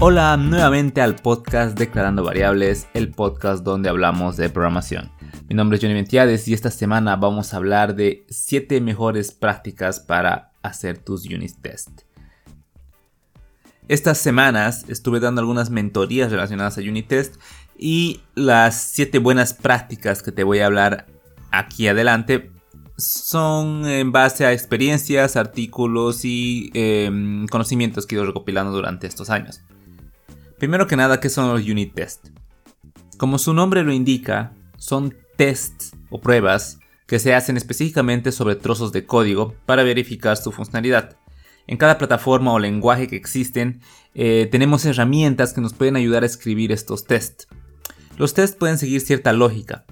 Hola nuevamente al podcast Declarando Variables, el podcast donde hablamos de programación. Mi nombre es Johnny Ventiades y esta semana vamos a hablar de 7 mejores prácticas para hacer tus unit test. Estas semanas estuve dando algunas mentorías relacionadas a unit test y las 7 buenas prácticas que te voy a hablar aquí adelante son en base a experiencias, artículos y em, conocimientos que he ido recopilando durante estos años. Primero que nada, ¿qué son los unit tests? Como su nombre lo indica, son tests o pruebas que se hacen específicamente sobre trozos de código para verificar su funcionalidad. En cada plataforma o lenguaje que existen, eh, tenemos herramientas que nos pueden ayudar a escribir estos tests. Los tests pueden seguir cierta lógica.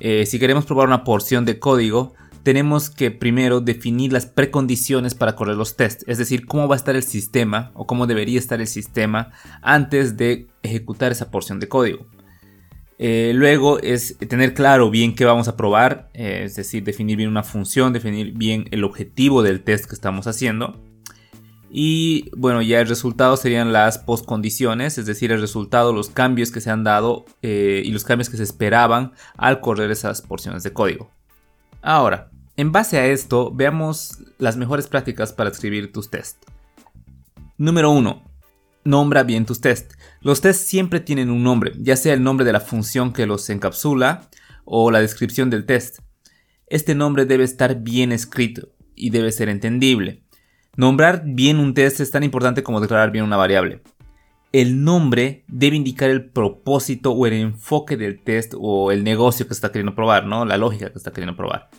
Eh, si queremos probar una porción de código, tenemos que primero definir las precondiciones para correr los tests, es decir, cómo va a estar el sistema o cómo debería estar el sistema antes de ejecutar esa porción de código. Eh, luego es tener claro bien qué vamos a probar, eh, es decir, definir bien una función, definir bien el objetivo del test que estamos haciendo. Y bueno, ya el resultado serían las postcondiciones, es decir, el resultado, los cambios que se han dado eh, y los cambios que se esperaban al correr esas porciones de código. Ahora, en base a esto, veamos las mejores prácticas para escribir tus tests. Número 1. Nombra bien tus tests. Los tests siempre tienen un nombre, ya sea el nombre de la función que los encapsula o la descripción del test. Este nombre debe estar bien escrito y debe ser entendible. Nombrar bien un test es tan importante como declarar bien una variable. El nombre debe indicar el propósito o el enfoque del test o el negocio que está queriendo probar, ¿no? La lógica que está queriendo probar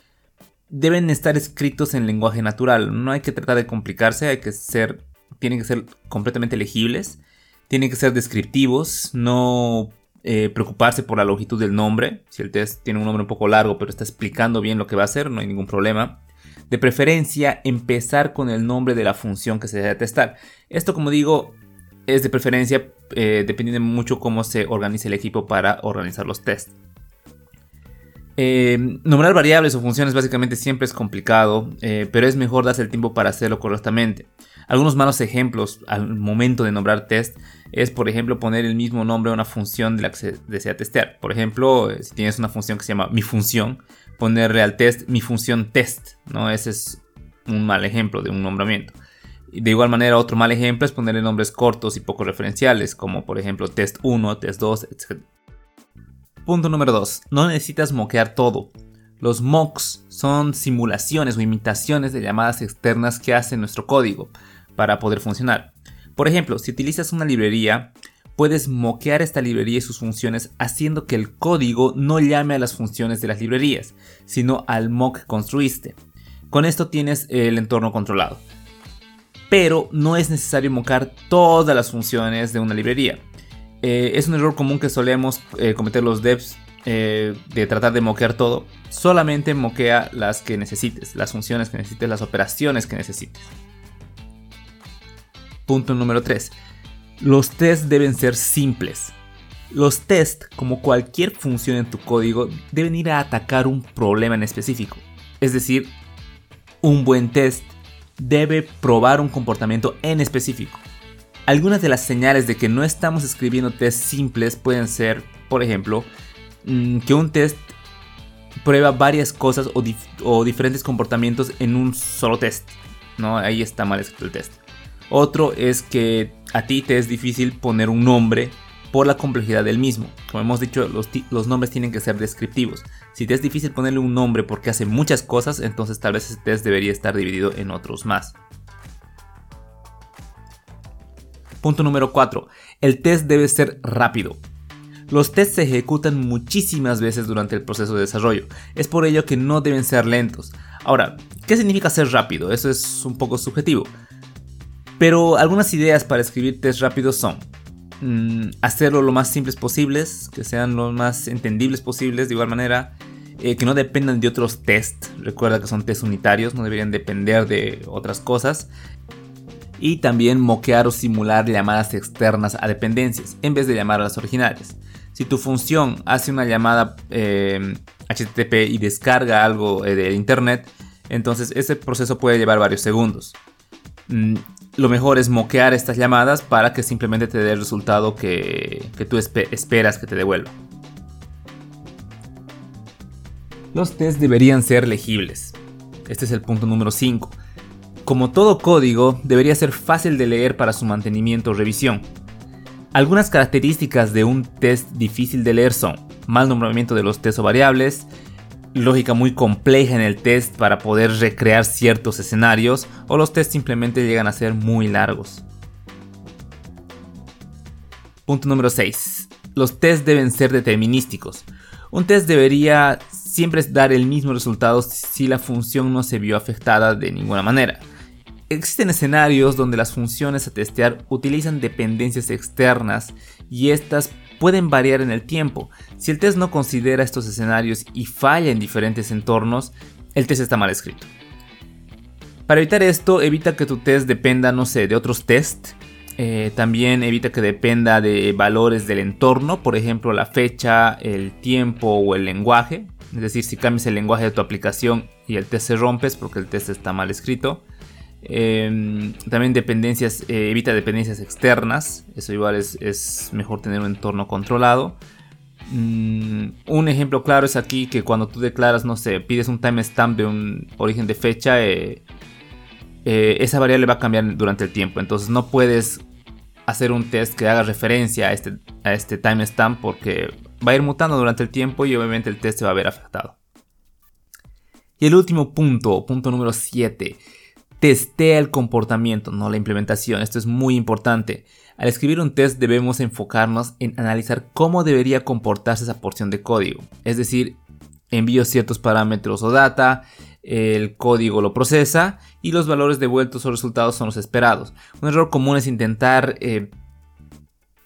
deben estar escritos en lenguaje natural. No hay que tratar de complicarse, hay que ser, tienen que ser completamente legibles, tienen que ser descriptivos, no eh, preocuparse por la longitud del nombre. Si el test tiene un nombre un poco largo, pero está explicando bien lo que va a hacer, no hay ningún problema. De preferencia, empezar con el nombre de la función que se debe testar. Esto, como digo, es de preferencia, eh, dependiendo mucho cómo se organice el equipo para organizar los tests. Eh, nombrar variables o funciones básicamente siempre es complicado, eh, pero es mejor darse el tiempo para hacerlo correctamente. Algunos malos ejemplos al momento de nombrar test es, por ejemplo, poner el mismo nombre a una función de la que se desea testear. Por ejemplo, eh, si tienes una función que se llama mi función, ponerle al test mi función test, ¿no? Ese es un mal ejemplo de un nombramiento. De igual manera, otro mal ejemplo es ponerle nombres cortos y poco referenciales, como por ejemplo test 1, test 2, etc. Punto número 2. No necesitas moquear todo. Los mocks son simulaciones o imitaciones de llamadas externas que hace nuestro código para poder funcionar. Por ejemplo, si utilizas una librería, puedes moquear esta librería y sus funciones haciendo que el código no llame a las funciones de las librerías, sino al mock que construiste. Con esto tienes el entorno controlado. Pero no es necesario mocar todas las funciones de una librería. Eh, es un error común que solemos eh, cometer los devs eh, de tratar de moquear todo. Solamente moquea las que necesites, las funciones que necesites, las operaciones que necesites. Punto número 3. Los tests deben ser simples. Los tests, como cualquier función en tu código, deben ir a atacar un problema en específico. Es decir, un buen test debe probar un comportamiento en específico. Algunas de las señales de que no estamos escribiendo tests simples pueden ser, por ejemplo, mm, que un test prueba varias cosas o, diferentes comportamientos en un solo test. ¿no? Ahí está mal escrito el test. Otro es que a ti te es difícil poner un nombre por la complejidad del mismo. Como hemos dicho, los, los, nombres tienen que ser descriptivos. Si te es difícil ponerle un nombre porque hace muchas cosas, entonces tal vez ese test debería estar dividido en otros más. Punto número 4. El test debe ser rápido. Los tests se ejecutan muchísimas veces durante el proceso de desarrollo, es por ello que no deben ser lentos. Ahora, ¿qué significa ser rápido? Eso es un poco subjetivo. Pero algunas ideas para escribir tests rápidos son mm, hacerlo lo más simples posibles, que sean lo más entendibles posibles de igual manera, eh, que no dependan de otros tests, recuerda que son tests unitarios, no deberían depender de otras cosas, y también moquear o simular llamadas externas a dependencias en vez de llamar a las originales. Si tu función hace una llamada HTTP eh, y descarga algo eh, de internet, entonces ese proceso puede llevar varios segundos. mm, lo mejor es moquear estas llamadas para que simplemente te dé el resultado que, tú esperas que te devuelva. Los tests deberían ser legibles. Este es el punto número 5. Como todo código, debería ser fácil de leer para su mantenimiento o revisión. Algunas características de un test difícil de leer son mal nombramiento de los test o variables, lógica muy compleja en el test para poder recrear ciertos escenarios o los tests simplemente llegan a ser muy largos. Punto número 6. Los tests deben ser determinísticos. Un test debería siempre dar el mismo resultado si la función no se vio afectada de ninguna manera. Existen escenarios donde las funciones a testear utilizan dependencias externas y estas pueden variar en el tiempo. Si el test no considera estos escenarios y falla en diferentes entornos, el test está mal escrito. Para evitar esto, evita que tu test dependa, no sé, de otros tests. Eh, también evita que dependa de valores del entorno, por ejemplo, la fecha, el tiempo o el lenguaje. Es decir, si cambias el lenguaje de tu aplicación y el test se rompe es porque el test está mal escrito. Em, también dependencias, eh, evita dependencias externas. Eso igual es, mejor tener un entorno controlado. Mm, un ejemplo claro es aquí que cuando tú declaras, no sé, pides un timestamp de un origen de fecha, eh, eh, esa variable va a cambiar durante el tiempo. Entonces no puedes hacer un test que haga referencia a este, a este timestamp porque va a ir mutando durante el tiempo y obviamente el test se va a ver afectado. Y el último punto, punto número 7 testea el comportamiento, no la implementación. Esto es muy importante. Al escribir un test debemos enfocarnos en analizar cómo debería comportarse esa porción de código. Es decir, envío ciertos parámetros o data, el código lo procesa y los valores devueltos o resultados son los esperados. Un error común es intentar eh,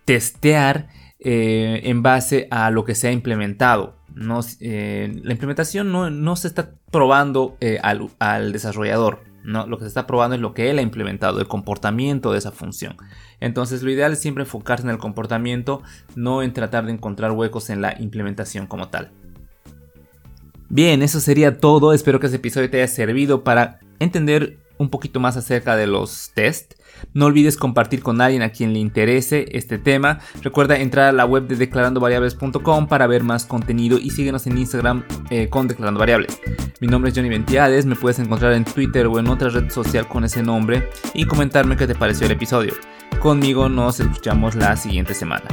testear eh, en base a lo que se ha implementado. Eh, la implementación no, se está probando al desarrollador. Lo que se está probando es lo que él ha implementado, el comportamiento de esa función. Entonces lo ideal es siempre enfocarse en el comportamiento, no en tratar de encontrar huecos en la implementación como tal. Bien, eso sería todo. Espero que este episodio te haya servido para entender un poquito más acerca de los test. No olvides compartir con alguien a quien le interese este tema. Recuerda entrar a la web de declarandovariables.com para ver más contenido y síguenos en Instagram eh, con Declarando Variables. Mi nombre es Johnny Ventiades, me puedes encontrar en Twitter o en otra red social con ese nombre y comentarme qué te pareció el episodio. Conmigo nos escuchamos la siguiente semana.